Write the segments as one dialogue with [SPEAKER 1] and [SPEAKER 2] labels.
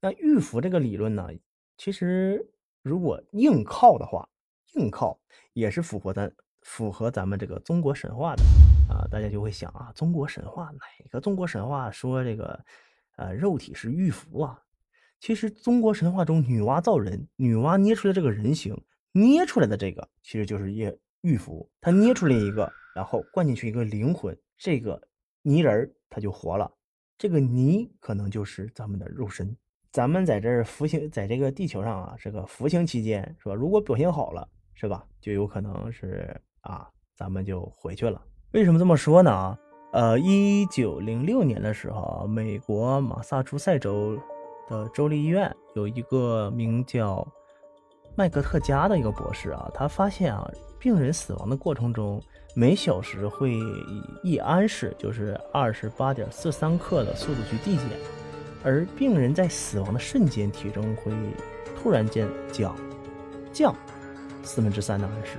[SPEAKER 1] 那玉符这个理论呢，其实如果硬靠的话，硬靠也是符合咱符合咱们这个中国神话的啊。大家就会想啊，中国神话哪个中国神话说这个呃肉体是玉符啊？其实中国神话中女娲造人，女娲捏出来这个人形，捏出来的这个其实就是玉玉符，她捏出来一个，然后灌进去一个灵魂，这个泥人儿他就活了，这个泥可能就是咱们的肉身。咱们在这儿服刑，在这个地球上啊，这个服刑期间是吧？如果表现好了，是吧？就有可能是啊，咱们就回去了。为什么这么说呢？啊，呃，一九零六年的时候，美国马萨诸塞州的州立医院有一个名叫麦克特加的一个博士啊，他发现啊，病人死亡的过程中，每小时会以一安士，就是二十八点四三克的速度去递减。而病人在死亡的瞬间，体重会突然间降降四分之三的安士。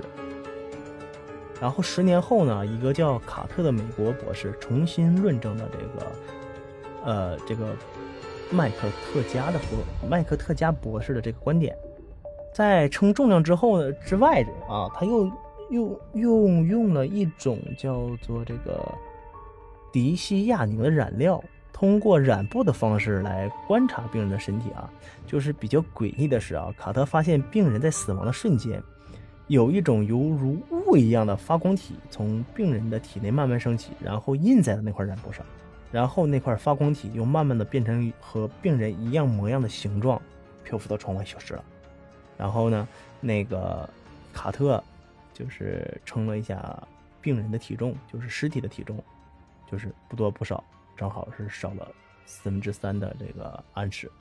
[SPEAKER 1] 然后十年后呢，一个叫卡特的美国博士重新论证了这个，呃，这个麦克特加的博麦克特加博士的这个观点，在称重量之后呢之外啊，他又又用用了一种叫做这个迪西亚宁的染料。通过染布的方式来观察病人的身体啊，就是比较诡异的是啊，卡特发现病人在死亡的瞬间，有一种犹如雾一样的发光体从病人的体内慢慢升起，然后印在了那块染布上，然后那块发光体又慢慢的变成和病人一样模样的形状，漂浮到窗外消失了。然后呢，那个卡特就是称了一下病人的体重，就是尸体的体重，就是不多不少。正好是少了四分之三的这个安士，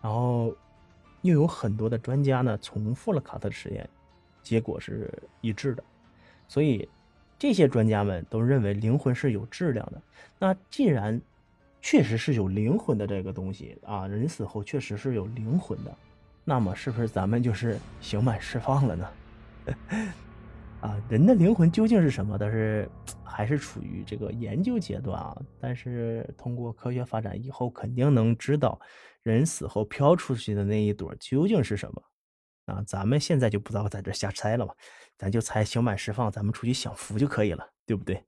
[SPEAKER 1] 然后又有很多的专家呢重复了卡特的实验，结果是一致的，所以这些专家们都认为灵魂是有质量的。那既然确实是有灵魂的这个东西啊，人死后确实是有灵魂的，那么是不是咱们就是刑满释放了呢？啊，人的灵魂究竟是什么？但是还是处于这个研究阶段啊。但是通过科学发展以后，肯定能知道人死后飘出去的那一朵究竟是什么。啊，咱们现在就不知道在这瞎猜了嘛，咱就猜刑满释放，咱们出去享福就可以了，对不对？